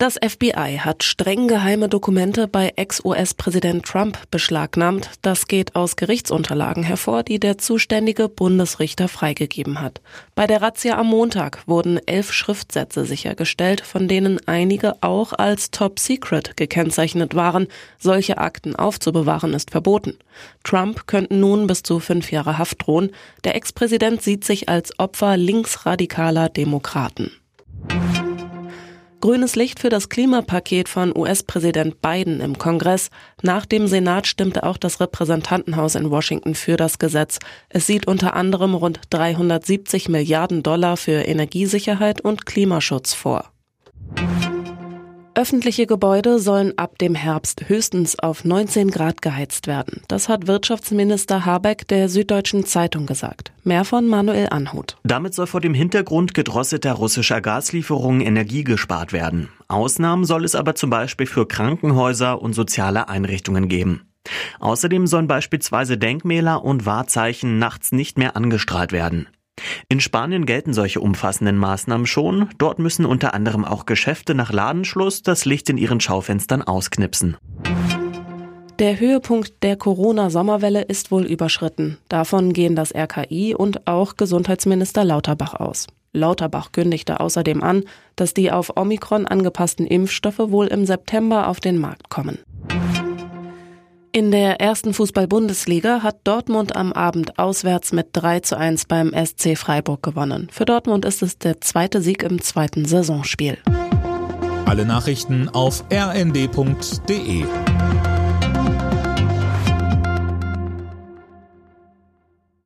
Das FBI hat streng geheime Dokumente bei Ex-US-Präsident Trump beschlagnahmt. Das geht aus Gerichtsunterlagen hervor, die der zuständige Bundesrichter freigegeben hat. Bei der Razzia am Montag wurden elf Schriftsätze sichergestellt, von denen einige auch als Top Secret gekennzeichnet waren. Solche Akten aufzubewahren ist verboten. Trump könnten nun bis zu fünf Jahre Haft drohen. Der Ex-Präsident sieht sich als Opfer linksradikaler Demokraten. Grünes Licht für das Klimapaket von US-Präsident Biden im Kongress. Nach dem Senat stimmte auch das Repräsentantenhaus in Washington für das Gesetz. Es sieht unter anderem rund 370 Milliarden Dollar für Energiesicherheit und Klimaschutz vor. Öffentliche Gebäude sollen ab dem Herbst höchstens auf 19 Grad geheizt werden. Das hat Wirtschaftsminister Habeck der Süddeutschen Zeitung gesagt. Mehr von Manuel Anhut. Damit soll vor dem Hintergrund gedrosselter russischer Gaslieferungen Energie gespart werden. Ausnahmen soll es aber zum Beispiel für Krankenhäuser und soziale Einrichtungen geben. Außerdem sollen beispielsweise Denkmäler und Wahrzeichen nachts nicht mehr angestrahlt werden. In Spanien gelten solche umfassenden Maßnahmen schon. Dort müssen unter anderem auch Geschäfte nach Ladenschluss das Licht in ihren Schaufenstern ausknipsen. Der Höhepunkt der Corona-Sommerwelle ist wohl überschritten. Davon gehen das RKI und auch Gesundheitsminister Lauterbach aus. Lauterbach kündigte außerdem an, dass die auf Omikron angepassten Impfstoffe wohl im September auf den Markt kommen. In der ersten Fußball-Bundesliga hat Dortmund am Abend auswärts mit 3 zu 1 beim SC Freiburg gewonnen. Für Dortmund ist es der zweite Sieg im zweiten Saisonspiel. Alle Nachrichten auf rnd.de